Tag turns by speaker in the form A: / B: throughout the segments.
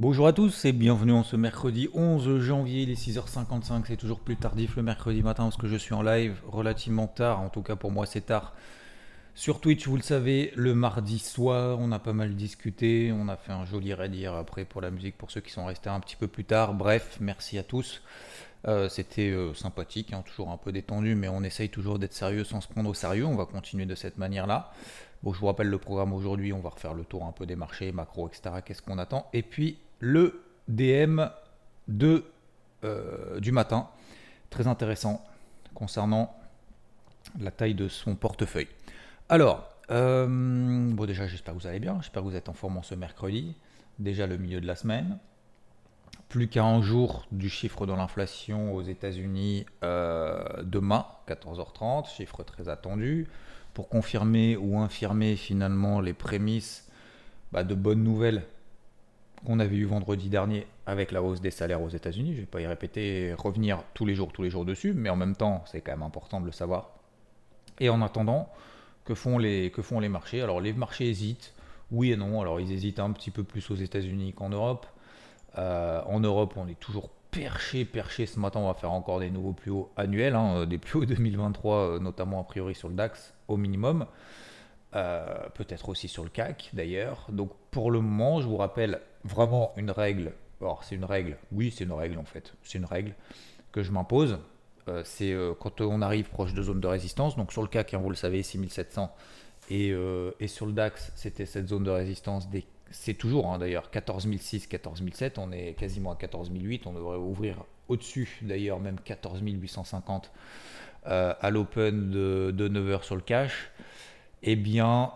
A: Bonjour à tous et bienvenue en ce mercredi 11 janvier, il est 6h55, c'est toujours plus tardif le mercredi matin parce que je suis en live relativement tard, en tout cas pour moi c'est tard. Sur Twitch, vous le savez, le mardi soir, on a pas mal discuté, on a fait un joli raid après pour la musique pour ceux qui sont restés un petit peu plus tard. Bref, merci à tous. Euh, C'était euh, sympathique, hein, toujours un peu détendu, mais on essaye toujours d'être sérieux sans se prendre au sérieux. On va continuer de cette manière-là. Bon, je vous rappelle le programme aujourd'hui, on va refaire le tour un peu des marchés, macro, etc. Qu'est-ce qu'on attend? Et puis le DM de, euh, du matin, très intéressant concernant la taille de son portefeuille. Alors, euh, bon déjà j'espère que vous allez bien, j'espère que vous êtes en forme ce mercredi, déjà le milieu de la semaine. Plus qu'à un jour du chiffre de l'inflation aux États-Unis euh, demain, 14h30, chiffre très attendu, pour confirmer ou infirmer finalement les prémices bah, de bonnes nouvelles qu'on avait eu vendredi dernier avec la hausse des salaires aux États-Unis. Je ne vais pas y répéter, revenir tous les jours, tous les jours dessus, mais en même temps, c'est quand même important de le savoir. Et en attendant, que font les, que font les marchés? Alors les marchés hésitent, oui et non. Alors ils hésitent un petit peu plus aux États-Unis qu'en Europe. Euh, en Europe, on est toujours perché, perché. Ce matin, on va faire encore des nouveaux plus hauts annuels, hein, des plus hauts 2023, euh, notamment a priori sur le DAX au minimum. Euh, peut-être aussi sur le CAC d'ailleurs. Donc pour le moment, je vous rappelle vraiment une règle. Alors c'est une règle, oui c'est une règle en fait, c'est une règle que je m'impose. Euh, c'est euh, quand on arrive proche de zone de résistance, donc sur le CAC, hein, vous le savez, 6700, et, et sur le DAX, c'était cette zone de résistance c'est toujours hein, d'ailleurs 14006, 14007, on est quasiment à 14008, on devrait ouvrir au-dessus d'ailleurs même 14850 à l'open de, de 9h sur le cash. Eh bien,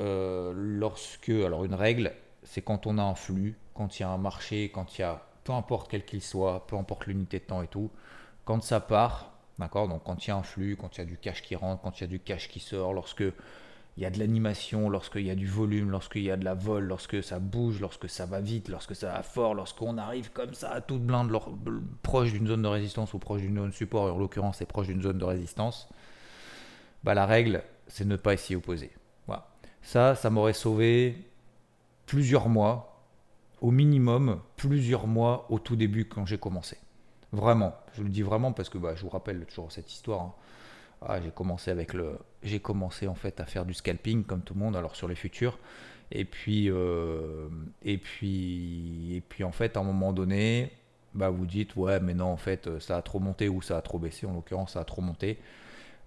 A: euh, lorsque, alors une règle, c'est quand on a un flux, quand il y a un marché, quand il y a, peu importe quel qu'il soit, peu importe l'unité de temps et tout, quand ça part, d'accord, donc quand il y a un flux, quand il y a du cash qui rentre, quand il y a du cash qui sort, lorsque il y a de l'animation, lorsqu'il y a du volume, lorsqu'il y a de la vol, lorsque ça bouge, lorsque ça va vite, lorsque ça va fort, lorsqu'on arrive comme ça à toute blinde, proche d'une zone de résistance ou proche d'une zone de support, en l'occurrence c'est proche d'une zone de résistance, bah la règle, c'est ne pas s'y opposer. Voilà. Ça, ça m'aurait sauvé plusieurs mois, au minimum plusieurs mois au tout début quand j'ai commencé. Vraiment, je le dis vraiment parce que bah, je vous rappelle toujours cette histoire. Hein. Ah, j'ai commencé avec le, j'ai commencé en fait à faire du scalping comme tout le monde, alors sur les futurs. Et puis, euh, et puis, et puis en fait, à un moment donné, bah vous dites ouais, mais non, en fait, ça a trop monté ou ça a trop baissé. En l'occurrence, ça a trop monté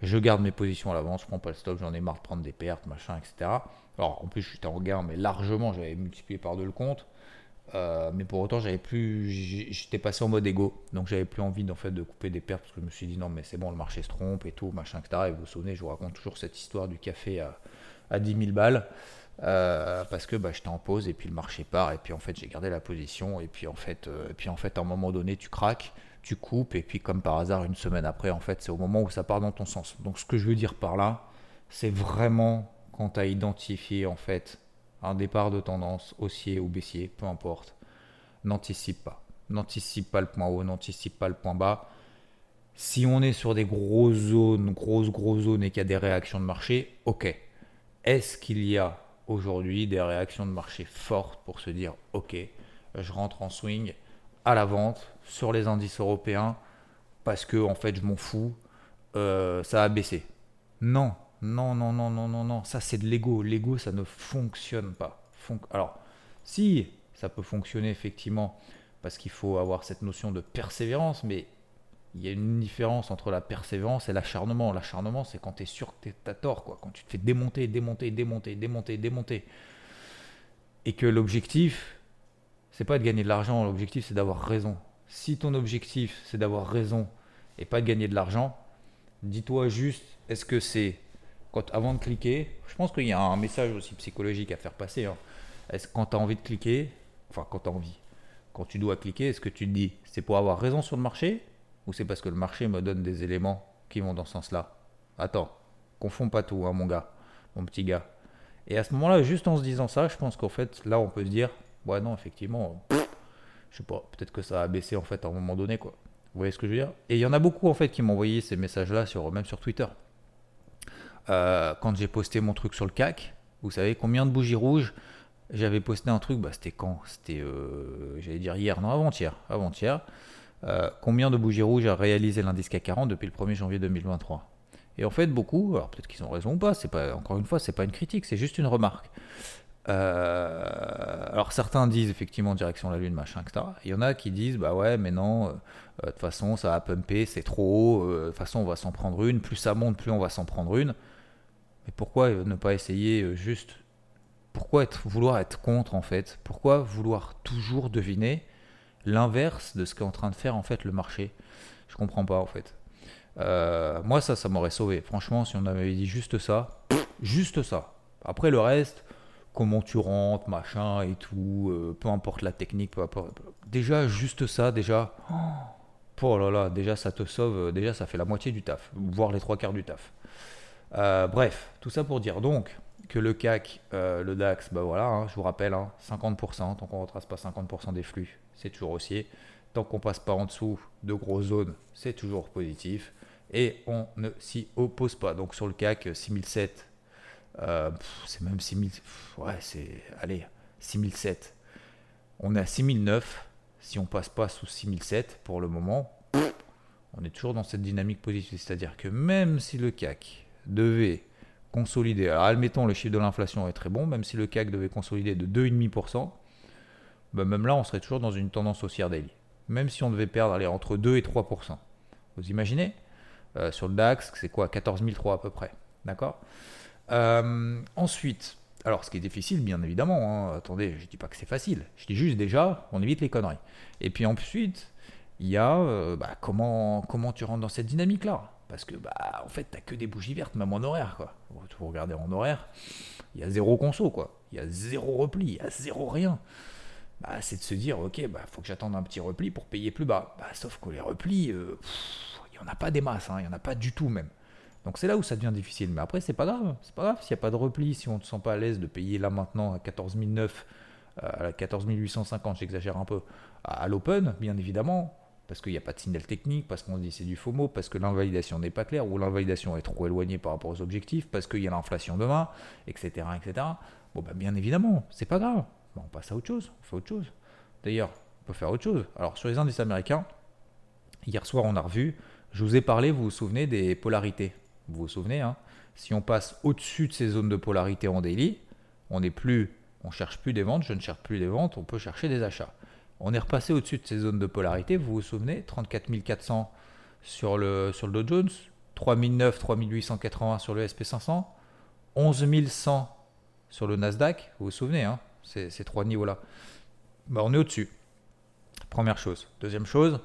A: je garde mes positions à l'avance, je prends pas le stop, j'en ai marre de prendre des pertes, machin, etc. Alors en plus j'étais en gain, mais largement j'avais multiplié par deux le compte. Euh, mais pour autant j'avais plus j'étais passé en mode ego donc j'avais plus envie en fait de couper des pertes parce que je me suis dit non mais c'est bon le marché se trompe et tout machin etc et vous vous souvenez je vous raconte toujours cette histoire du café à, à 10 000 balles euh, parce que bah, j'étais en pause et puis le marché part et puis en fait j'ai gardé la position et puis en fait euh, et puis en fait à un moment donné tu craques tu coupes, et puis comme par hasard, une semaine après, en fait, c'est au moment où ça part dans ton sens. Donc ce que je veux dire par là, c'est vraiment quand tu as identifié, en fait, un départ de tendance haussier ou baissier, peu importe, n'anticipe pas. N'anticipe pas le point haut, n'anticipe pas le point bas. Si on est sur des grosses zones, grosses, grosses zones et qu'il y a des réactions de marché, ok. Est-ce qu'il y a aujourd'hui des réactions de marché fortes pour se dire, ok, je rentre en swing à la vente sur les indices européens parce que en fait je m'en fous, euh, ça a baissé? Non, non, non, non, non, non, non, ça c'est de l'ego. L'ego ça ne fonctionne pas. Alors, si ça peut fonctionner effectivement parce qu'il faut avoir cette notion de persévérance, mais il y a une différence entre la persévérance et l'acharnement. L'acharnement, c'est quand tu es sûr que tu as tort, quoi. quand tu te fais démonter, démonter, démonter, démonter, démonter. Et que l'objectif, c'est pas de gagner de l'argent, l'objectif c'est d'avoir raison. Si ton objectif c'est d'avoir raison et pas de gagner de l'argent, dis-toi juste, est-ce que c'est quand avant de cliquer, je pense qu'il y a un message aussi psychologique à faire passer. Hein. Est-ce quand tu as envie de cliquer, enfin quand tu as envie, quand tu dois cliquer, est-ce que tu te dis c'est pour avoir raison sur le marché ou c'est parce que le marché me donne des éléments qui vont dans ce sens-là? Attends, confonds pas tout, hein, mon gars, mon petit gars. Et à ce moment-là, juste en se disant ça, je pense qu'en fait, là, on peut se dire ouais, non, effectivement, je sais pas, peut-être que ça a baissé en fait à un moment donné, quoi. Vous voyez ce que je veux dire? Et il y en a beaucoup en fait qui m'ont envoyé ces messages-là, sur, même sur Twitter. Euh, quand j'ai posté mon truc sur le CAC, vous savez combien de bougies rouges J'avais posté un truc, bah, c'était quand? C'était, euh, j'allais dire hier, non, avant-hier. Avant-hier. Euh, combien de bougies rouges a réalisé l'indice CAC 40 depuis le 1er janvier 2023 Et en fait, beaucoup, alors peut-être qu'ils ont raison ou pas, c'est pas, encore une fois, c'est pas une critique, c'est juste une remarque. Alors certains disent effectivement direction la lune, machin, etc. Il y en a qui disent bah ouais, mais non, de toute façon ça va pumper, c'est trop haut, de toute façon on va s'en prendre une, plus ça monte, plus on va s'en prendre une. Mais pourquoi ne pas essayer juste? Pourquoi être, vouloir être contre en fait? Pourquoi vouloir toujours deviner l'inverse de ce qu'est en train de faire en fait le marché? Je comprends pas en fait. Euh, moi ça, ça m'aurait sauvé. Franchement, si on avait dit juste ça, juste ça. Après le reste, comment tu rentres, machin et tout, euh, peu importe la technique, peu importe. Déjà juste ça, déjà. Oh là là, déjà ça te sauve, déjà ça fait la moitié du taf, voire les trois quarts du taf. Euh, bref, tout ça pour dire donc, que le CAC, euh, le DAX, bah voilà, hein, je vous rappelle, 50%, hein, tant qu'on ne retrace pas 50% des flux, c'est toujours haussier. Tant qu'on passe pas en dessous de grosses zones, c'est toujours positif. Et on ne s'y oppose pas. Donc sur le CAC, 6007, euh, c'est même 6000, ouais, c'est, allez, 6007. On est à 6009. Si on passe pas sous 6007 pour le moment, on est toujours dans cette dynamique positive. C'est-à-dire que même si le CAC devait consolider. Alors, admettons, le chiffre de l'inflation est très bon, même si le CAC devait consolider de 2,5%, ben même là, on serait toujours dans une tendance haussière daily. Même si on devait perdre entre 2 et 3%. Vous imaginez euh, Sur le DAX, c'est quoi 14 003 à peu près. D'accord? Euh, Ensuite, alors ce qui est difficile, bien évidemment, hein, attendez, je ne dis pas que c'est facile. Je dis juste déjà, on évite les conneries. Et puis ensuite, il y a euh, bah, comment, comment tu rentres dans cette dynamique-là? Parce que, bah, en fait, t'as que des bougies vertes, même en horaire, quoi. Vous regardez en horaire, il y a zéro conso, quoi. Il y a zéro repli, il y a zéro rien. Bah, c'est de se dire, ok, bah, faut que j'attende un petit repli pour payer plus bas. Bah, sauf que les replis, euh, il n'y en a pas des masses, hein, il n'y en a pas du tout même. Donc c'est là où ça devient difficile. Mais après, c'est pas grave. C'est pas grave s'il n'y a pas de repli, si on ne se sent pas à l'aise de payer là maintenant à 14 900, à 14 850, j'exagère un peu, à l'open, bien évidemment parce qu'il n'y a pas de signal technique, parce qu'on dit c'est du FOMO, parce que l'invalidation n'est pas claire, ou l'invalidation est trop éloignée par rapport aux objectifs, parce qu'il y a l'inflation demain, etc. etc. Bon, bah, bien évidemment, c'est pas grave. on passe à autre chose, on fait autre chose. D'ailleurs, on peut faire autre chose. Alors, sur les indices américains, hier soir, on a revu, je vous ai parlé, vous vous souvenez, des polarités. Vous vous souvenez, hein si on passe au-dessus de ces zones de polarité en daily, on n'est plus, on cherche plus des ventes, je ne cherche plus des ventes, on peut chercher des achats. On est repassé au-dessus de ces zones de polarité, vous vous souvenez 34 400 sur le, sur le Dow Jones, 3009, 3880 sur le SP500, 11 100 sur le Nasdaq, vous vous souvenez, hein, ces, trois niveaux-là. Bah, on est au-dessus. Première chose. Deuxième chose,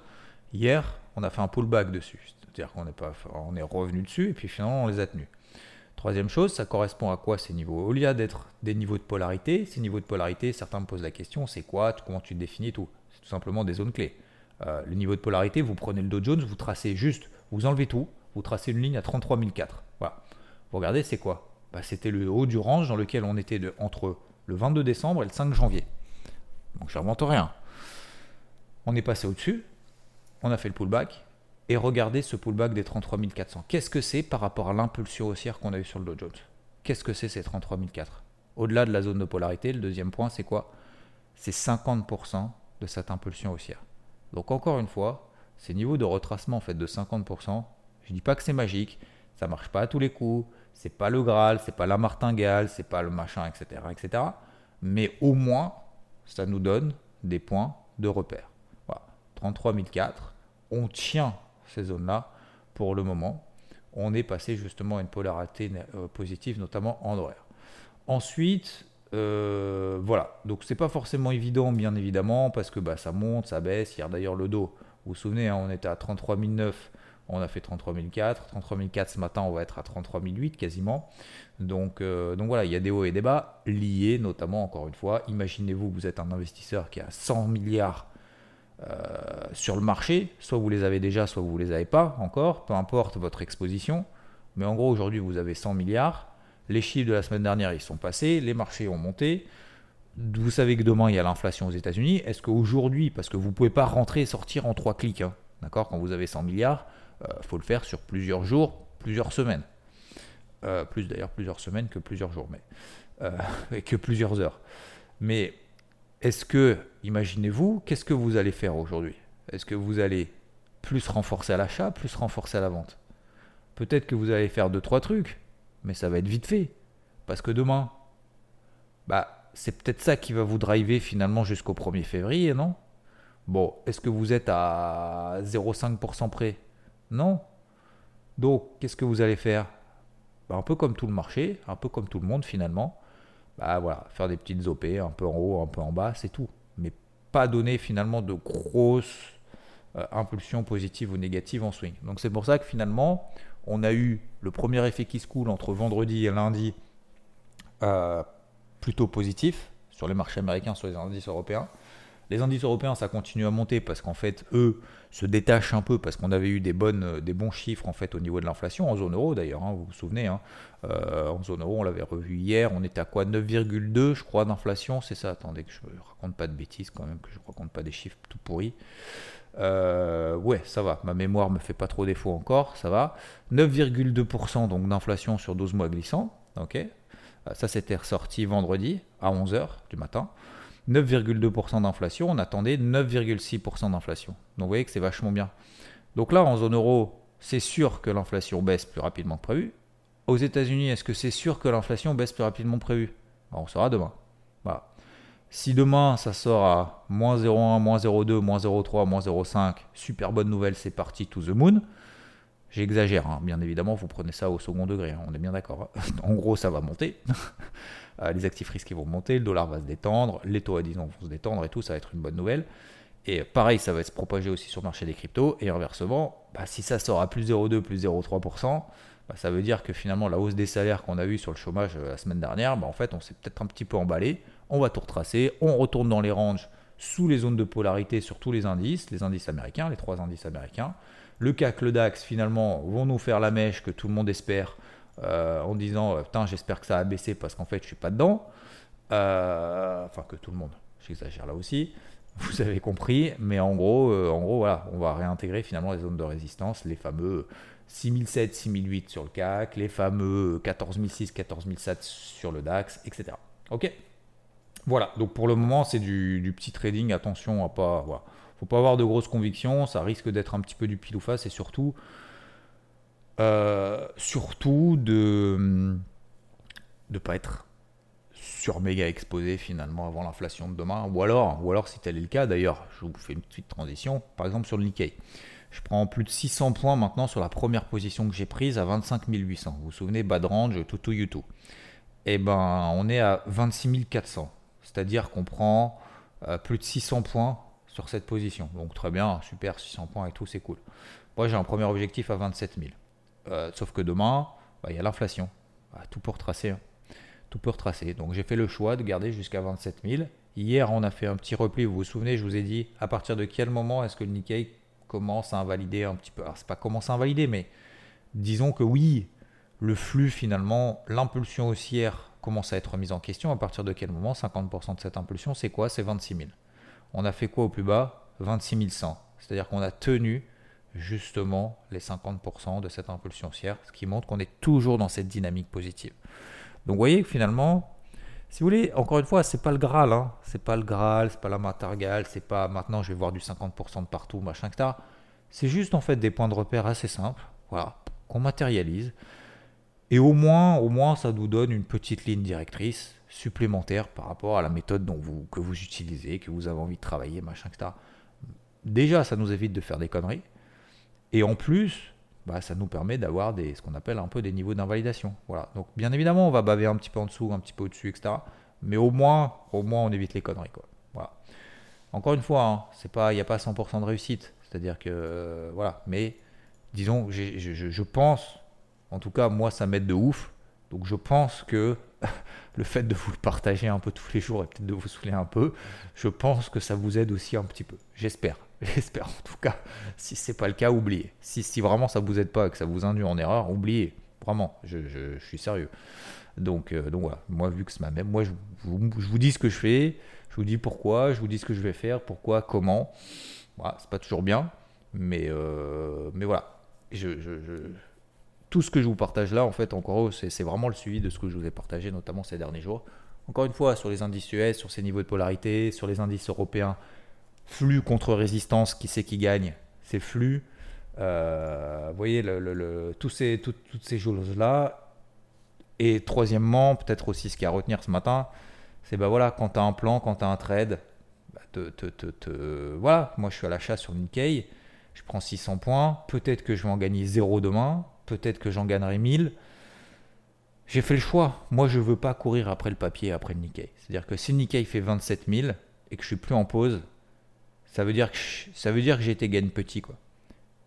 A: hier, on a fait un pullback dessus. C'est-à-dire qu'on est revenu dessus et puis finalement on les a tenus. Troisième chose, ça correspond à quoi ces niveaux? Au lieu d'être des niveaux de polarité, ces niveaux de polarité, certains me posent la question, c'est quoi? Comment tu définis tout? C'est tout simplement des zones clés. Euh, le niveau de polarité, vous prenez le Dow Jones, vous tracez juste, vous enlevez tout, vous tracez une ligne à 33 004. Voilà. Vous regardez, c'est quoi? Bah, C'était le haut du range dans lequel on était de, entre le 22 décembre et le 5 janvier. Donc je n'invente rien. On est passé au-dessus, on a fait le pullback, et regardez ce pullback des 33 400. Qu'est-ce que c'est par rapport à l'impulsion haussière qu'on a eu sur le Dow Jones? Qu'est-ce que c'est ces 33 400 Au-delà de la zone de polarité, le deuxième point, c'est quoi? C'est 50% de cette impulsion haussière. Donc encore une fois, ces niveaux de retracement en de 50%, je ne dis pas que c'est magique, ça marche pas à tous les coups, c'est pas le Graal, c'est pas la martingale, c'est pas le machin, etc., etc. Mais au moins, ça nous donne des points de repère. Voilà. 33 400, on tient ces zones-là pour le moment. On est passé justement à une polarité euh, positive, notamment en horaire. Ensuite, euh, voilà, donc c'est pas forcément évident, bien évidemment, parce que bah, ça monte, ça baisse. Hier d'ailleurs, le dos, vous vous souvenez, hein, on était à 33 009, on a fait 33 004. 33 004 ce matin, on va être à 33 008 quasiment. Donc, euh, donc voilà, il y a des hauts et des bas liés, notamment, encore une fois, imaginez-vous vous êtes un investisseur qui a 100 milliards euh, sur le marché, soit vous les avez déjà, soit vous ne les avez pas encore, peu importe votre exposition. Mais en gros, aujourd'hui, vous avez 100 milliards. Les chiffres de la semaine dernière, ils sont passés, les marchés ont monté. Vous savez que demain, il y a l'inflation aux États-Unis. Est-ce qu'aujourd'hui, parce que vous ne pouvez pas rentrer et sortir en trois clics, hein, d'accord Quand vous avez 100 milliards, il euh, faut le faire sur plusieurs jours, plusieurs semaines. Euh, plus d'ailleurs plusieurs semaines que plusieurs jours, mais que plusieurs heures. Mais est-ce que, imaginez-vous, qu'est-ce que vous allez faire aujourd'hui? Est-ce que vous allez plus renforcer à l'achat, plus renforcer à la vente? Peut-être que vous allez faire deux, trois trucs, mais ça va être vite fait. Parce que demain, bah, c'est peut-être ça qui va vous driver finalement jusqu'au 1er février, non? Bon, est-ce que vous êtes à 0,5% près Non. Donc, qu'est-ce que vous allez faire? Bah, Un peu comme tout le marché, un peu comme tout le monde finalement. Bah voilà, faire des petites OP, un peu en haut, un peu en bas, c'est tout. Mais pas donner finalement de grosses euh, impulsions positives ou négatives en swing. Donc c'est pour ça que finalement, on a eu le premier effet qui se coule entre vendredi et lundi euh, plutôt positif sur les marchés américains, sur les indices européens. Les indices européens, ça continue à monter parce qu'en fait, eux se détachent un peu parce qu'on avait eu des, bonnes, euh, bons chiffres en fait au niveau de l'inflation, en zone euro d'ailleurs, hein, vous vous souvenez. Hein. Euh, en zone euro, on l'avait revu hier, on était à quoi? 9,2 je crois d'inflation, c'est ça Attendez que je ne raconte pas de bêtises quand même, que je ne raconte pas des chiffres tout pourris. Euh, ouais, ça va, ma mémoire me fait pas trop défaut encore, ça va. 9,2% donc d'inflation sur 12 mois glissants, ok Ça c'était ressorti vendredi à 11h du matin. 9,2% d'inflation, on attendait 9,6% d'inflation. Donc vous voyez que c'est vachement bien. Donc là, en zone euro, c'est sûr que l'inflation baisse plus rapidement que prévu. Aux États-Unis, est-ce que c'est sûr que l'inflation baisse plus rapidement que prévu? On saura demain. Si demain ça sort à moins 0,1, moins 0,2, moins 0,3, moins 0,5, super bonne nouvelle, c'est parti to the moon. J'exagère, hein. bien évidemment, vous prenez ça au second degré, hein. on est bien d'accord. en gros, ça va monter. Euh, les actifs risqués vont monter, le dollar va se détendre, les taux à 10 ans vont se détendre et tout, ça va être une bonne nouvelle. Et pareil, ça va se propager aussi sur le marché des cryptos. Et inversement, bah, si ça sort à plus 0,2, plus 0,3%, bah, ça veut dire que finalement la hausse des salaires qu'on a vu sur le chômage euh, la semaine dernière, bah, en fait, on s'est peut-être un petit peu emballé. On va tout retracer, on retourne dans les ranges sous les zones de polarité sur tous les indices, les indices américains, les trois indices américains. Le CAC, le DAX, finalement, vont nous faire la mèche que tout le monde espère euh, en disant euh, putain j'espère que ça a baissé parce qu'en fait je suis pas dedans. Euh, enfin que tout le monde, j'exagère là aussi. Vous avez compris, mais en gros, en gros voilà, on va réintégrer finalement les zones de résistance, les fameux 6007, 6008 sur le CAC, les fameux 14006, 14007 sur le DAX, etc. Ok? Voilà, donc pour le moment c'est du, petit trading, attention à pas... Faut pas avoir de grosses convictions, ça risque d'être un petit peu du pile face. Et surtout euh, surtout de ne pas être sur méga exposé finalement avant l'inflation de demain. Ou alors, ou alors si tel est le cas, d'ailleurs, je vous fais une petite transition, par exemple sur le Nikkei. Je prends plus de 600 points maintenant sur la première position que j'ai prise à 25 800. Vous vous souvenez, bad range, tout, tout, YouTube. Et ben, on est à 26 400. C'est-à-dire qu'on prend euh, plus de 600 points sur cette position. Donc très bien, super, 600 points et tout, c'est cool. Moi, j'ai un premier objectif à 27 000. Euh, sauf que demain, bah, il y a l'inflation. Bah, tout pour retracer. Hein. Tout pour retracer. Donc j'ai fait le choix de garder jusqu'à 27 000. Hier, on a fait un petit repli. Vous vous souvenez, je vous ai dit à partir de quel moment est-ce que le Nikkei commence à invalider un petit peu? Alors, c'est pas commence à invalider, mais disons que oui, le flux finalement, l'impulsion haussière commence à être remise en question. À partir de quel moment? 50% de cette impulsion, c'est quoi? C'est 26 000. On a fait quoi au plus bas? 26 100. C'est-à-dire qu'on a tenu justement les 50% de cette impulsion haussière, ce qui montre qu'on est toujours dans cette dynamique positive. Donc vous voyez que finalement, si vous voulez, encore une fois, c'est pas le Graal, hein. c'est pas le Graal, c'est pas la Matargal, c'est pas maintenant je vais voir du 50% de partout, machin, etc. C'est juste en fait des points de repère assez simples, voilà, qu'on matérialise. Et au moins, au moins, ça nous donne une petite ligne directrice supplémentaire par rapport à la méthode dont vous, que vous utilisez, que vous avez envie de travailler, machin, etc. Déjà, ça nous évite de faire des conneries. Et en plus, bah, ça nous permet d'avoir ce qu'on appelle un peu des niveaux d'invalidation. Voilà. Donc bien évidemment, on va baver un petit peu en dessous, un petit peu au-dessus, etc. Mais au moins, au moins, on évite les conneries. Quoi. Voilà. Encore une fois, hein, il n'y a pas 100% de réussite. C'est-à-dire que euh, voilà. Mais disons, je, je, pense, en tout cas, moi, ça m'aide de ouf. Donc je pense que le fait de vous le partager un peu tous les jours et peut-être de vous saouler un peu, je pense que ça vous aide aussi un petit peu. J'espère. J'espère en tout cas. Si c'est pas le cas, oubliez. Si, vraiment ça vous aide pas, que ça vous induit en erreur, oubliez. Vraiment, je, suis sérieux. Donc, euh, donc voilà, moi vu que c'est ma même, moi je, vous dis ce que je fais, je vous dis pourquoi, je vous dis ce que je vais faire, pourquoi, comment. Voilà, c'est pas toujours bien, mais, euh, mais voilà. Tout ce que je vous partage là, en fait, encore, c'est vraiment le suivi de ce que je vous ai partagé, notamment ces derniers jours. Encore une fois, sur les indices US, sur ces niveaux de polarité, sur les indices européens, flux contre résistance, qui c'est qui gagne C'est flux. Euh, vous voyez, le, tous ces, toutes ces choses-là. Et troisièmement, peut-être aussi ce qu'il y a à retenir ce matin, c'est bah voilà, quand tu as un plan, quand tu as un trade, bah te, te, te, voilà, moi je suis à l'achat sur Nikkei, je prends 600 points, peut-être que je vais en gagner 0 demain, peut-être que j'en gagnerai 1000. J'ai fait le choix. Moi, je veux pas courir après le papier, après le Nikkei. C'est-à-dire que si le Nikkei fait 27 000 et que je suis plus en pause, ça veut dire que, ça veut dire gagne petit. Quoi.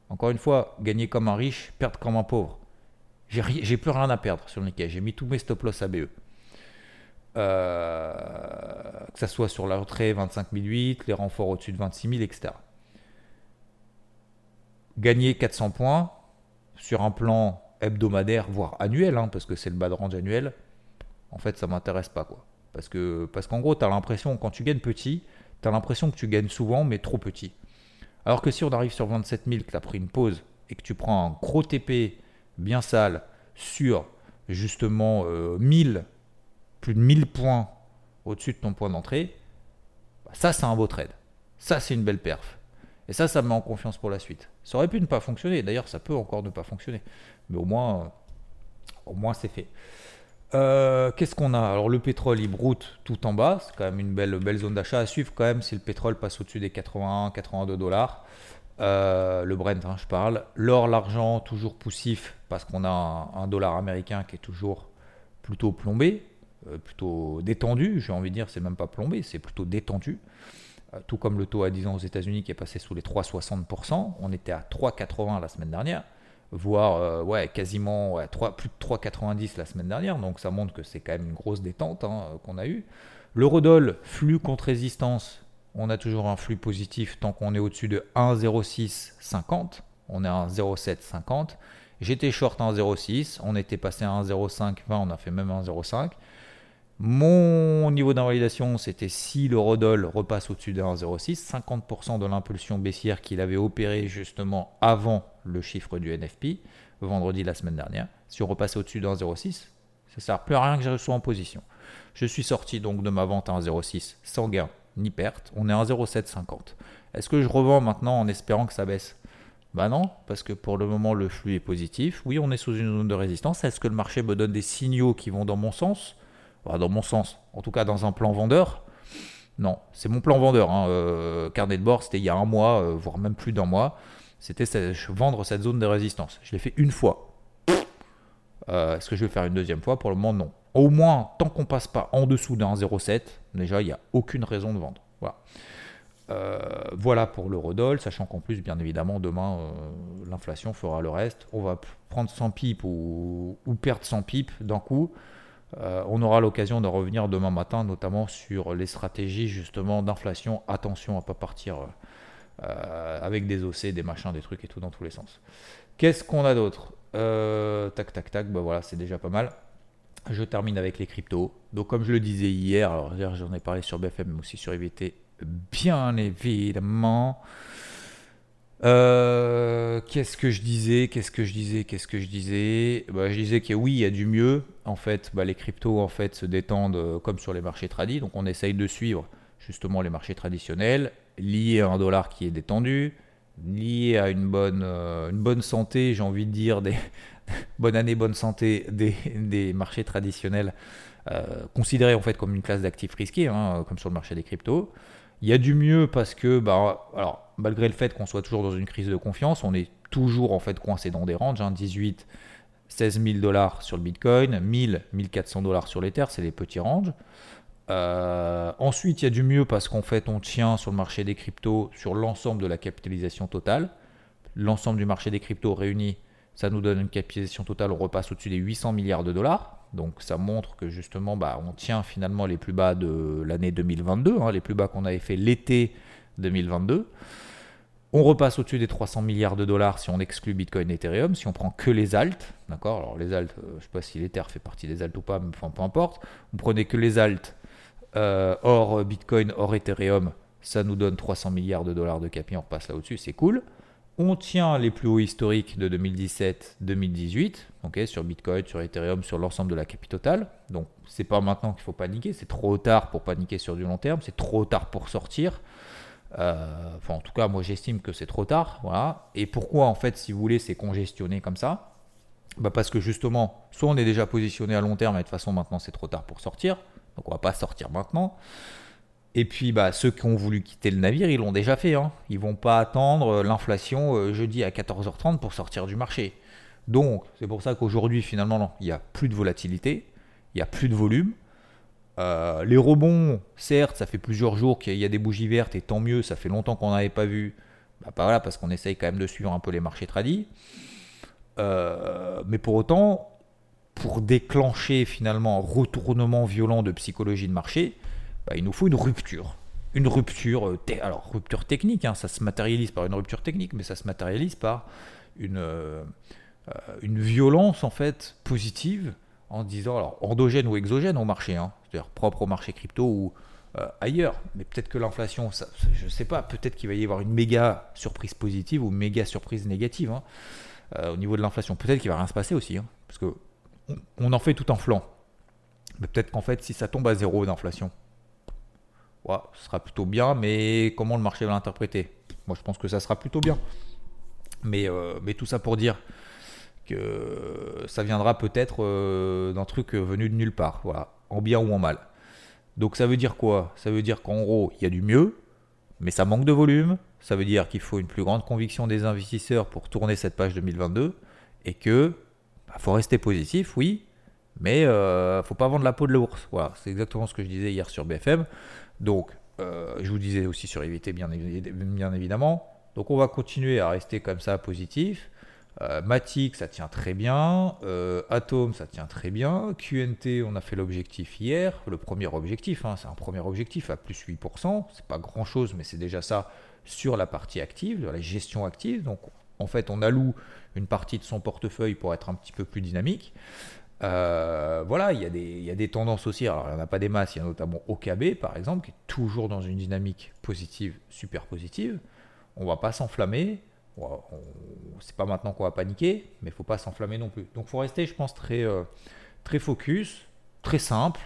A: Encore une fois, gagner comme un riche, perdre comme un pauvre. J'ai plus rien à perdre sur le Nikkei. J'ai mis tous mes stop loss ABE. Euh, que ça soit sur la retrait 25 008, les renforts au-dessus de 26 000, etc. Gagner 400 points sur un plan hebdomadaire, voire annuel, hein, parce que c'est le bas de range annuel, en fait, ça m'intéresse pas. quoi. Parce que parce qu'en gros, tu as l'impression, quand tu gagnes petit, tu l'impression que tu gagnes souvent, mais trop petit. Alors que si on arrive sur 27 000, que tu as pris une pause et que tu prends un gros TP bien sale sur justement 1000, euh, plus de 1000 points au-dessus de ton point d'entrée, bah, ça c'est un beau trade. Ça c'est une belle perf. Et ça, ça me met en confiance pour la suite. Ça aurait pu ne pas fonctionner. D'ailleurs, ça peut encore ne pas fonctionner. Mais au moins, au moins c'est fait. Euh, qu'est-ce qu'on a? Alors le pétrole il broute tout en bas, c'est quand même une belle, belle zone d'achat à suivre quand même si le pétrole passe au-dessus des 81, 82 dollars. Euh, le Brent, hein, je parle. L'or, l'argent, toujours poussif parce qu'on a un, dollar américain qui est toujours plutôt plombé, euh, plutôt détendu. J'ai envie de dire, c'est même pas plombé, c'est plutôt détendu. tout comme le taux à 10 ans aux États-Unis qui est passé sous les 3,60%. On était à 3,80 la semaine dernière voire euh, ouais, quasiment 3, plus de 3,90 la semaine dernière. Donc ça montre que c'est quand même une grosse détente hein, qu'on a eue. L'eurodoll, flux contre résistance, on a toujours un flux positif tant qu'on est au-dessus de 1,0650. On est à 1,0750. J'étais short à 1,06. On était passé à 1,0520. On a fait même 1,05. Mon niveau d'invalidation, c'était si le Rodol repasse au-dessus de 1,06, 50% de l'impulsion baissière qu'il avait opérée justement avant le chiffre du NFP, vendredi la semaine dernière. Si on repasse au-dessus de 1,06, ça ne sert plus à rien que je sois en position. Je suis sorti donc de ma vente à 1,06 sans gain ni perte. On est à 1,0750. Est-ce que je revends maintenant en espérant que ça baisse? Bah non, parce que pour le moment le flux est positif. Oui, on est sous une zone de résistance. Est-ce que le marché me donne des signaux qui vont dans mon sens? Dans mon sens, en tout cas dans un plan vendeur. Non, c'est mon plan vendeur. Hein. Euh, carnet de bord, c'était il y a un mois, euh, voire même plus d'un mois. C'était vendre cette zone de résistance. Je l'ai fait une fois. Euh, est-ce que je vais faire une deuxième fois? Pour le moment, non. Au moins, tant qu'on passe pas en dessous d'un 0,7, déjà, il n'y a aucune raison de vendre. Voilà. voilà pour l'eurodoll, sachant qu'en plus, bien évidemment, demain, l'inflation fera le reste. On va prendre 100 pipes ou, ou perdre 100 pipes d'un coup. Euh, on aura l'occasion de revenir demain matin, notamment sur les stratégies justement d'inflation. Attention à ne pas partir euh, avec des OC, des machins, des trucs et tout dans tous les sens. Qu'est-ce qu'on a d'autre? Euh, Tac, tac, tac, bah voilà, c'est déjà pas mal. Je termine avec les cryptos. Donc comme je le disais hier, alors j'en ai parlé sur BFM, mais aussi sur IVT, bien évidemment. Euh, qu'est-ce que je disais Qu'est-ce que je disais Qu'est-ce que je disais? Bah, Je disais que oui, il y a du mieux. En fait, bah, les cryptos en fait se détendent euh, comme sur les marchés tradis. Donc on essaye de suivre justement les marchés traditionnels, liés à un dollar qui est détendu, lié à une bonne, euh, une bonne santé, j'ai envie de dire, des bonne année, bonne santé des, des marchés traditionnels, considérés en fait comme une classe d'actifs risqués, hein, comme sur le marché des cryptos. Il y a du mieux parce que, bah, alors, malgré le fait qu'on soit toujours dans une crise de confiance, on est toujours en fait coincé dans des ranges. 18, 16 000 dollars sur le Bitcoin, 1000, 1400 dollars sur l'Ether, c'est les petits ranges. Euh, ensuite, il y a du mieux parce qu'en fait, on tient sur le marché des cryptos sur l'ensemble de la capitalisation totale. L'ensemble du marché des cryptos réuni, ça nous donne une capitalisation totale, on repasse au-dessus des 800 milliards de dollars. Donc ça montre que justement, bah, on tient finalement les plus bas de l'année 2022, hein, les plus bas qu'on avait fait l'été 2022. On repasse au-dessus des 300 milliards de dollars si on exclut Bitcoin et Ethereum, si on prend que les alts, d'accord? Alors les alts, euh, je ne sais pas si l'Ether fait partie des alts ou pas, mais enfin, peu importe. Vous prenez que les alts, euh, hors Bitcoin, hors Ethereum, ça nous donne 300 milliards de dollars de capi, on repasse là au-dessus, c'est cool. On tient les plus hauts historiques de 2017-2018, ok, sur Bitcoin, sur Ethereum, sur l'ensemble de la capitale totale. Donc, c'est pas maintenant qu'il faut paniquer, c'est trop tard pour paniquer sur du long terme, c'est trop tard pour sortir. Euh, enfin, en tout cas, moi j'estime que c'est trop tard. Voilà. Et pourquoi, en fait, si vous voulez, c'est congestionné comme ça? Bah Parce que justement, soit on est déjà positionné à long terme, et de toute façon, maintenant c'est trop tard pour sortir. Donc, on va pas sortir maintenant. Et puis, bah, ceux qui ont voulu quitter le navire, ils l'ont déjà fait. Hein. Ils vont pas attendre euh, l'inflation euh, jeudi à 14h30 pour sortir du marché. Donc, c'est pour ça qu'aujourd'hui, finalement, il n'y a plus de volatilité, il n'y a plus de volume. Euh, les rebonds, certes, ça fait plusieurs jours qu'il y a des bougies vertes et tant mieux, ça fait longtemps qu'on n'avait pas vu. Bah, pas voilà, parce qu'on essaye quand même de suivre un peu les marchés tradis. mais pour autant, pour déclencher finalement un retournement violent de psychologie de marché, bah, il nous faut une rupture. Une rupture, euh, alors rupture technique, hein, ça se matérialise par une rupture technique, mais ça se matérialise par une, euh, euh, une violence en fait positive en disant alors endogène ou exogène au marché, hein, c'est-à-dire propre au marché crypto ou ailleurs. Mais peut-être que l'inflation, je ne sais pas, peut-être qu'il va y avoir une méga surprise positive ou méga surprise négative hein, au niveau de l'inflation. Peut-être qu'il va rien se passer aussi, parce que on en fait tout en flanc. Mais peut-être qu'en fait, si ça tombe à zéro d'inflation, ce sera plutôt bien, mais comment le marché va l'interpréter? Moi, je pense que ça sera plutôt bien. Mais, euh, mais tout ça pour dire que ça viendra peut-être euh, d'un truc venu de nulle part, voilà, en bien ou en mal. Donc ça veut dire quoi? Ça veut dire qu'en gros, il y a du mieux, mais ça manque de volume. Ça veut dire qu'il faut une plus grande conviction des investisseurs pour tourner cette page 2022 et que bah, faut rester positif, oui, mais euh, faut pas vendre la peau de l'ours. Voilà, c'est exactement ce que je disais hier sur BFM. Donc, euh, je vous disais aussi sur bien, bien, évidemment. Donc, on va continuer à rester comme ça positif. Euh, Matic, ça tient très bien. Euh, Atom, ça tient très bien. QNT, on a fait l'objectif hier. Le premier objectif, hein, c'est un premier objectif à plus 8%. C'est pas grand chose, mais c'est déjà ça sur la partie active, la gestion active. Donc, en fait, on alloue une partie de son portefeuille pour être un petit peu plus dynamique. Euh, voilà, il y, a des, il y, a des tendances aussi. Alors, il n'y en a pas des masses. Il y a notamment OKB, par exemple, qui est toujours dans une dynamique positive, super positive. On va pas s'enflammer. C'est pas maintenant qu'on va paniquer, mais il faut pas s'enflammer non plus. Donc, faut rester, je pense, très, euh, très focus, très simple,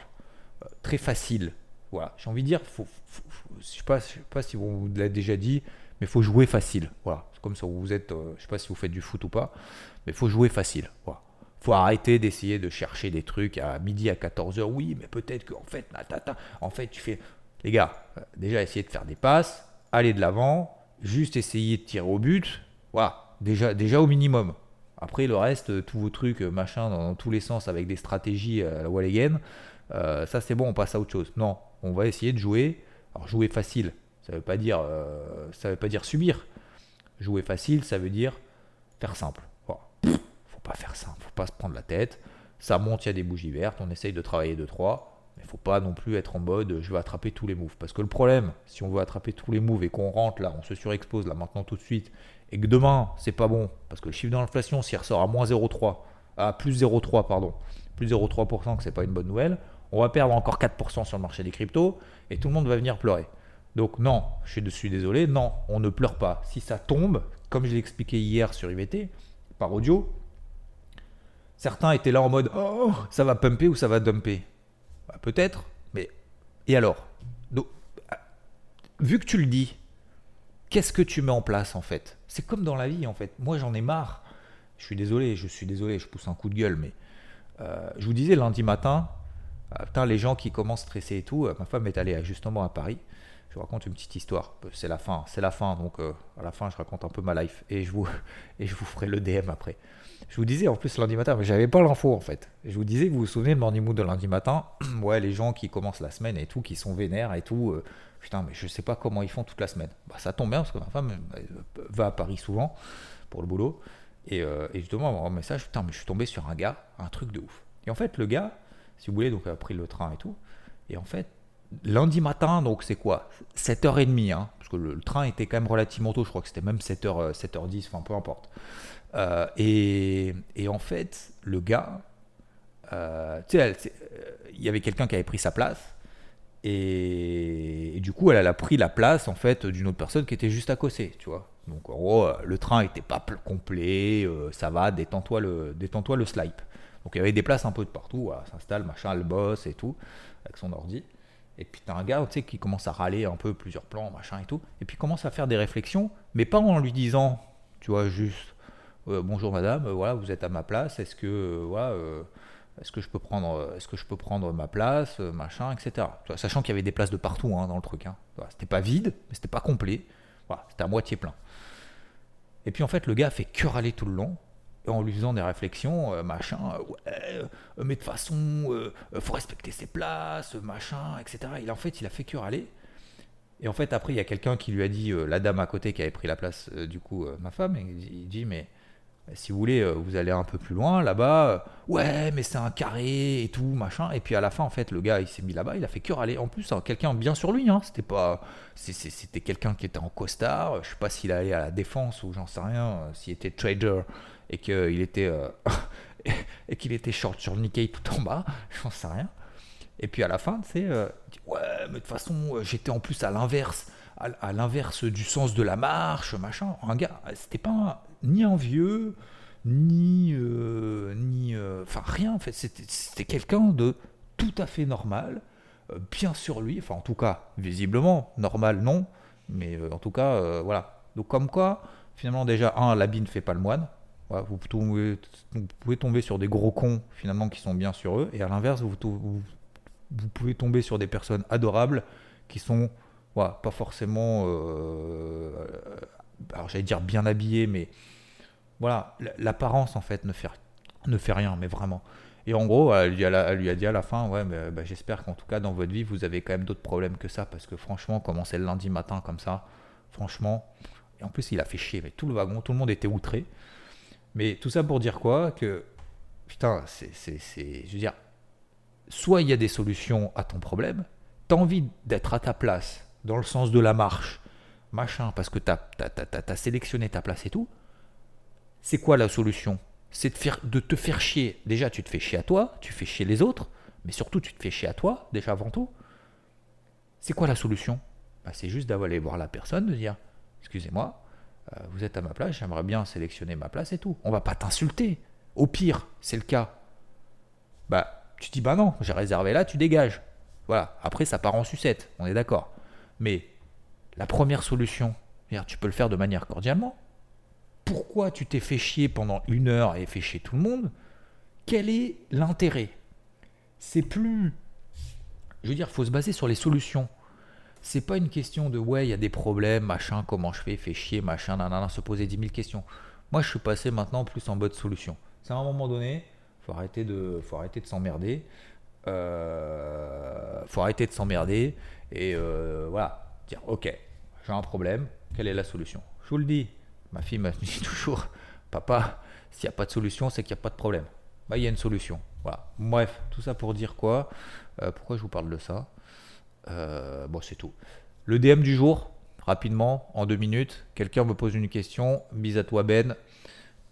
A: euh, très facile. Voilà, j'ai envie de dire, faut, je sais pas, sais pas si vous l'avez déjà dit, mais faut jouer facile. Voilà, comme ça. Vous êtes, je sais pas si vous faites du foot ou pas, mais faut jouer facile. Voilà faut arrêter d'essayer de chercher des trucs à midi à 14h. Oui, mais peut-être qu'en fait, en fait, tu fais. Les gars, euh, déjà essayer de faire des passes, aller de l'avant, juste essayer de tirer au but, déjà, déjà au minimum. Après, le reste, euh, tous vos trucs, euh, machin, dans, tous les sens, avec des stratégies euh, à la wall again, ça c'est bon, on passe à autre chose. Non, on va essayer de jouer. Alors, jouer facile, ça ne veut, pas dire, ça veut pas dire subir. Jouer facile, ça veut dire faire simple. Faut pas faire simple, faut pas se prendre la tête. Ça monte, il y a des bougies vertes, on essaye de travailler 2-3 il ne faut pas non plus être en mode je veux attraper tous les moves. Parce que le problème, si on veut attraper tous les moves et qu'on rentre là, on se surexpose là maintenant tout de suite, et que demain, c'est pas bon, parce que le chiffre d'inflation, s'il ressort à moins 0,3, à plus 0,3, pardon, plus 0,3%, que c'est pas une bonne nouvelle, on va perdre encore 4% sur le marché des cryptos, et tout le monde va venir pleurer. Donc non, je suis dessus désolé, non, on ne pleure pas. Si ça tombe, comme je l'ai expliqué hier sur IVT, par audio, certains étaient là en mode oh, ça va pumper ou ça va dumper? Bah, Peut-être, mais. Et alors? Euh, Vu que tu le dis, qu'est-ce que tu mets en place en fait? C'est comme dans la vie en fait. Moi j'en ai marre. Je suis désolé, je suis désolé, je pousse un coup de gueule, mais euh, je vous disais lundi matin, euh, les gens qui commencent stressés et tout, ma femme est allée justement à Paris. Je vous raconte une petite histoire. C'est la fin, c'est la fin, donc à la fin je raconte un peu ma life et je vous et je vous ferai le DM après. Je vous disais en plus lundi matin, mais j'avais pas l'info en fait. Je vous disais, vous vous souvenez le morning mood de lundi matin? Ouais, les gens qui commencent la semaine et tout, qui sont vénères et tout. Euh, putain, mais je sais pas comment ils font toute la semaine. Bah, ça tombe bien parce que ma femme va à Paris souvent pour le boulot. Et, euh, justement, un message, putain, mais je suis tombé sur un gars, un truc de ouf. Et en fait, le gars, si vous voulez, donc a pris le train et tout. Et en fait, lundi matin, donc c'est quoi? 7h30, hein, parce que le, le, train était quand même relativement tôt, je crois que c'était même 7h, 7h10, enfin peu importe. Euh, et, en fait, le gars, euh, tu sais, euh, il y avait quelqu'un qui avait pris sa place. Et, du coup, elle, a pris la place en fait d'une autre personne qui était juste à côté, tu vois. Donc en gros, le train était pas complet, ça va, détends-toi le, détends-toi le. Donc il y avait des places un peu de partout, voilà, s'installe, machin, le boss et tout, avec son ordi. Et puis t'as un gars, tu sais, qui commence à râler un peu plusieurs plans, machin et tout, et puis commence à faire des réflexions, mais pas en lui disant, tu vois, juste euh, bonjour madame, voilà, vous êtes à ma place, est-ce que voilà, est-ce que je peux prendre, est-ce que je peux prendre ma place, machin, etc. Sachant qu'il y avait des places de partout hein, dans le truc. Hein. C'était pas vide, mais c'était pas complet. C'était à moitié plein. Et puis en fait, le gars fait que râler tout le long, en lui faisant des réflexions, euh, machin, ouais, euh, mais de toute façon, euh, faut respecter ses places, machin, etc. Il en fait, il a fait que râler. Et en fait, après, il y a quelqu'un qui lui a dit, la dame à côté qui avait pris la place, du coup, ma femme, et il dit, mais si vous voulez, euh, vous allez un peu plus loin, là-bas, euh, ouais, mais c'est un carré et tout, machin. Et puis à la fin, en fait, le gars, il s'est mis là-bas, il a fait que râler. En plus, hein, quelqu'un bien sur lui, hein, c'était pas, c'était quelqu'un qui était en costard. Je sais pas s'il allait à la défense ou j'en sais rien, euh, s'il était trader et qu'il était et était short sur le Nikkei tout en bas, j'en sais rien. Et puis à la fin, tu sais, ouais, mais de toute façon, j'étais en plus à l'inverse à, l'inverse du sens de la marche, machin. Un gars, c'était pas ni envieux, ni. Euh, ni euh, enfin, rien, en fait. C'était quelqu'un de tout à fait normal, euh, bien sur lui, enfin, en tout cas, visiblement, normal, non, mais en tout cas, voilà. Donc, comme quoi, finalement, déjà, un, l'habit ne fait pas le moine. vous, pouvez, vous, pouvez, tomber sur des gros cons, finalement, qui sont bien sur eux, et à l'inverse, vous, vous, pouvez tomber sur des personnes adorables qui sont pas forcément, alors j'allais dire bien habillé, mais voilà, l'apparence en fait ne fait, ne fait rien, mais vraiment. Et en gros, elle lui a, dit à la fin, ouais, mais bah, j'espère qu'en tout cas dans votre vie, vous avez quand même d'autres problèmes que ça, parce que franchement, commencer le lundi matin comme ça, franchement, et en plus il a fait chier, mais tout le wagon, tout le monde était outré. Mais tout ça pour dire quoi Que, putain, c'est, je veux dire, soit il y a des solutions à ton problème, tu as envie d'être à ta place, dans le sens de la marche, machin, parce que tu as, sélectionné ta place et tout, c'est quoi la solution? C'est de, te faire chier. Déjà, tu te fais chier à toi, tu fais chier les autres, mais surtout, tu te fais chier à toi, déjà avant tout. C'est quoi la solution? Bah, C'est juste d'aller voir la personne, de dire Excusez-moi, euh, vous êtes à ma place, j'aimerais bien sélectionner ma place et tout. On va pas t'insulter. Au pire, c'est le cas. Bah, tu dis Bah non, j'ai réservé là, tu dégages. Voilà, après ça part en sucette, on est d'accord. Mais la première solution, tu peux le faire de manière cordialement. Pourquoi tu t'es fait chier pendant une heure et fait chier tout le monde Quel est l'intérêt? C'est plus. Je veux dire, il faut se baser sur les solutions. C'est pas une question de ouais, il y a des problèmes, machin, comment je fais, fait chier, machin, nanana, se poser 10 000 questions. Moi, je suis passé maintenant plus en mode solution. C'est à un moment donné, faut arrêter de, faut arrêter de s'emmerder. Euh, faut arrêter de s'emmerder et euh, voilà, dire ok, j'ai un problème, quelle est la solution? Je vous le dis, ma fille m'a dit toujours, papa, s'il n'y a pas de solution, c'est qu'il n'y a pas de problème. Bah, il y a une solution. Voilà. Bref, tout ça pour dire quoi? Euh, Pourquoi je vous parle de ça? Euh, Bon, c'est tout. Le DM du jour, rapidement, en deux minutes. Quelqu'un me pose une question. Bise à toi, Ben.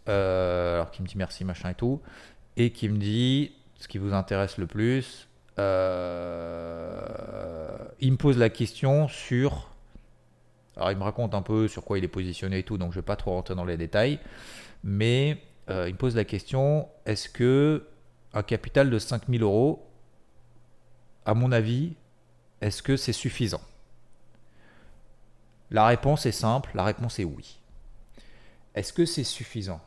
A: alors, qui me dit merci, machin et tout. Et qui me dit ce qui vous intéresse le plus. Euh, il me pose la question sur. Alors, il me raconte un peu sur quoi il est positionné et tout, donc je ne vais pas trop rentrer dans les détails. Mais euh, il me pose la question est-ce que un capital de 5000 euros, à mon avis, est-ce que c'est suffisant? La réponse est simple la réponse est oui. Est-ce que c'est suffisant?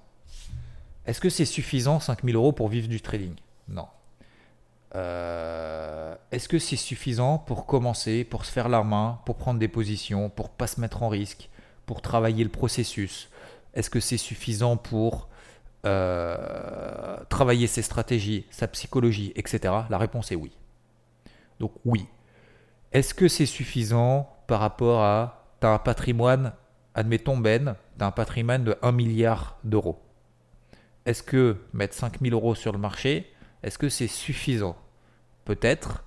A: Est-ce que c'est suffisant 5000 euros pour vivre du trading? Non. Euh, est-ce que c'est suffisant pour commencer, pour se faire la main, pour prendre des positions, pour pas se mettre en risque, pour travailler le processus? Est-ce que c'est suffisant pour euh, travailler ses stratégies, sa psychologie, etc. La réponse est oui. Donc oui. Est-ce que c'est suffisant par rapport à as un patrimoine, admettons Ben, as un patrimoine de 1 milliard d'euros. Est-ce que mettre 5000 euros sur le marché, est-ce que c'est suffisant? Peut-être.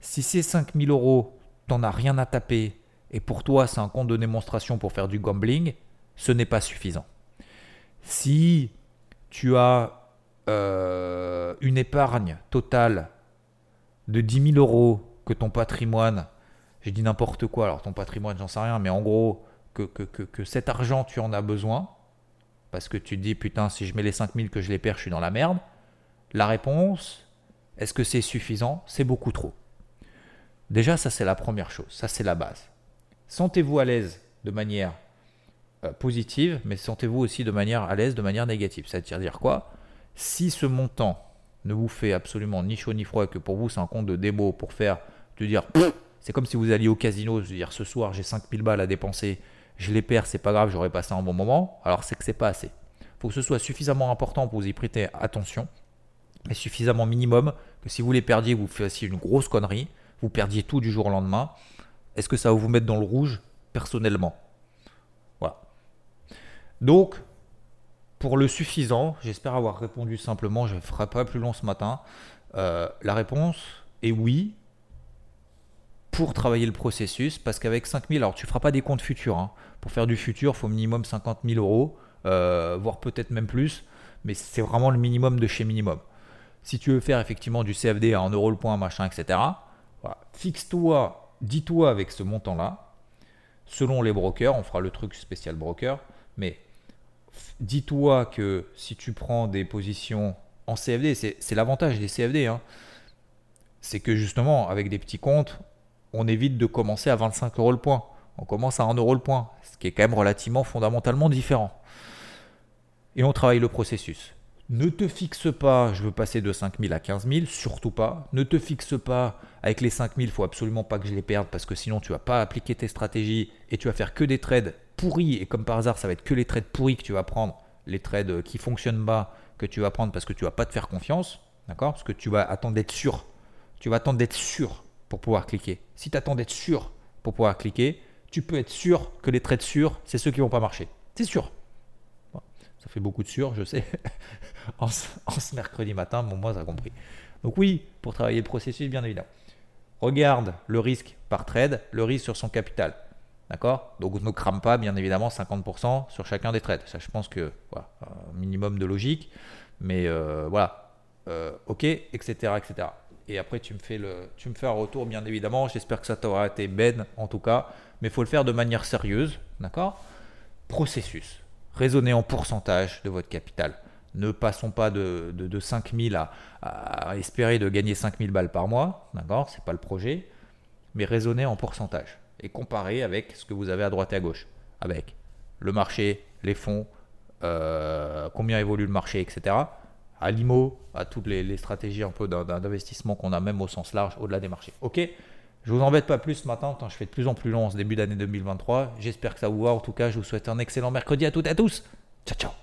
A: Si c'est 5000 euros, t'en as rien à taper et pour toi c'est un compte de démonstration pour faire du gambling, ce n'est pas suffisant. Si tu as euh, une épargne totale de 10 000 euros que ton patrimoine, j'ai dit n'importe quoi, alors ton patrimoine, j'en sais rien, mais en gros, que, que, que, cet argent, tu en as besoin, parce que tu te dis, putain, si je mets les 5000 que je les perds, je suis dans la merde. La réponse, est-ce que c'est suffisant? C'est beaucoup trop. Déjà, ça c'est la première chose, ça c'est la base. Sentez-vous à l'aise de manière euh, positive, mais sentez-vous aussi de manière à l'aise de manière négative. C'est-à-dire dire quoi? Si ce montant ne vous fait absolument ni chaud ni froid, que pour vous c'est un compte de démo pour faire, de dire, c'est comme si vous alliez au casino, de dire ce soir j'ai 5000 balles à dépenser, je les perds, c'est pas grave, j'aurais passé un bon moment, alors c'est que c'est pas assez. Il faut que ce soit suffisamment important pour vous y prêter attention, mais suffisamment minimum que si vous les perdiez, vous fassiez une grosse connerie, vous perdiez tout du jour au lendemain, est-ce que ça va vous mettre dans le rouge? Personnellement Voilà. Donc, pour le suffisant, j'espère avoir répondu simplement, je ne ferai pas plus long ce matin. Euh, la réponse est oui, pour travailler le processus, parce qu'avec 5000, alors tu ne feras pas des comptes futurs. Hein. Pour faire du futur, il faut minimum 50 000 euros, euh, voire peut-être même plus, mais c'est vraiment le minimum de chez minimum. Si tu veux faire effectivement du CFD à 1 euro le point, machin, etc., fixe-toi, dis-toi avec ce montant-là, selon les brokers, on fera le truc spécial broker, mais dis-toi que si tu prends des positions en CFD, c'est l'avantage des CFD, hein, c'est que justement, avec des petits comptes, on évite de commencer à 25 euros le point. On commence à 1 euro le point, ce qui est quand même relativement fondamentalement différent. Et on travaille le processus. Ne te fixe pas, je veux passer de 5000 à 15 000, surtout pas. Ne te fixe pas, avec les 5000, il faut absolument pas que je les perde parce que sinon tu vas pas appliquer tes stratégies et tu vas faire que des trades pourris. Et comme par hasard, ça va être que les trades pourris que tu vas prendre, les trades qui fonctionnent pas que tu vas prendre parce que tu vas pas te faire confiance, d'accord? Parce que tu vas attendre d'être sûr. Tu vas attendre d'être sûr pour pouvoir cliquer. Si tu attends d'être sûr pour pouvoir cliquer, tu peux être sûr que les trades sûrs, c'est ceux qui vont pas marcher. C'est sûr. Ça fait beaucoup de sûr, je sais. en, ce, mercredi matin, bon, moi, ça a compris. Donc oui, pour travailler le processus, bien évidemment. Regarde le risque par trade, le risque sur son capital. D'accord? Donc ne crame pas, bien évidemment, 50% sur chacun des trades. Ça, je pense que, voilà, un minimum de logique. Mais euh, voilà, euh, ok, etc., etc et après tu me fais le, tu me fais un retour bien évidemment. J'espère que ça t'aura été ben en tout cas, mais il faut le faire de manière sérieuse, d'accord? Processus. Raisonnez en pourcentage de votre capital. Ne passons pas de, de, de 5000 à, espérer de gagner 5000 balles par mois, d'accord C'est pas le projet, mais raisonnez en pourcentage et comparez avec ce que vous avez à droite et à gauche, avec le marché, les fonds, euh, combien évolue le marché, etc à l'IMO, à toutes les, stratégies un peu d'investissement qu'on a même au sens large, au-delà des marchés. Ok? Je vous embête pas plus matin, tant je fais de plus en plus long en ce début d'année 2023. J'espère que ça vous va. En tout cas, je vous souhaite un excellent mercredi à toutes et à tous. Ciao, ciao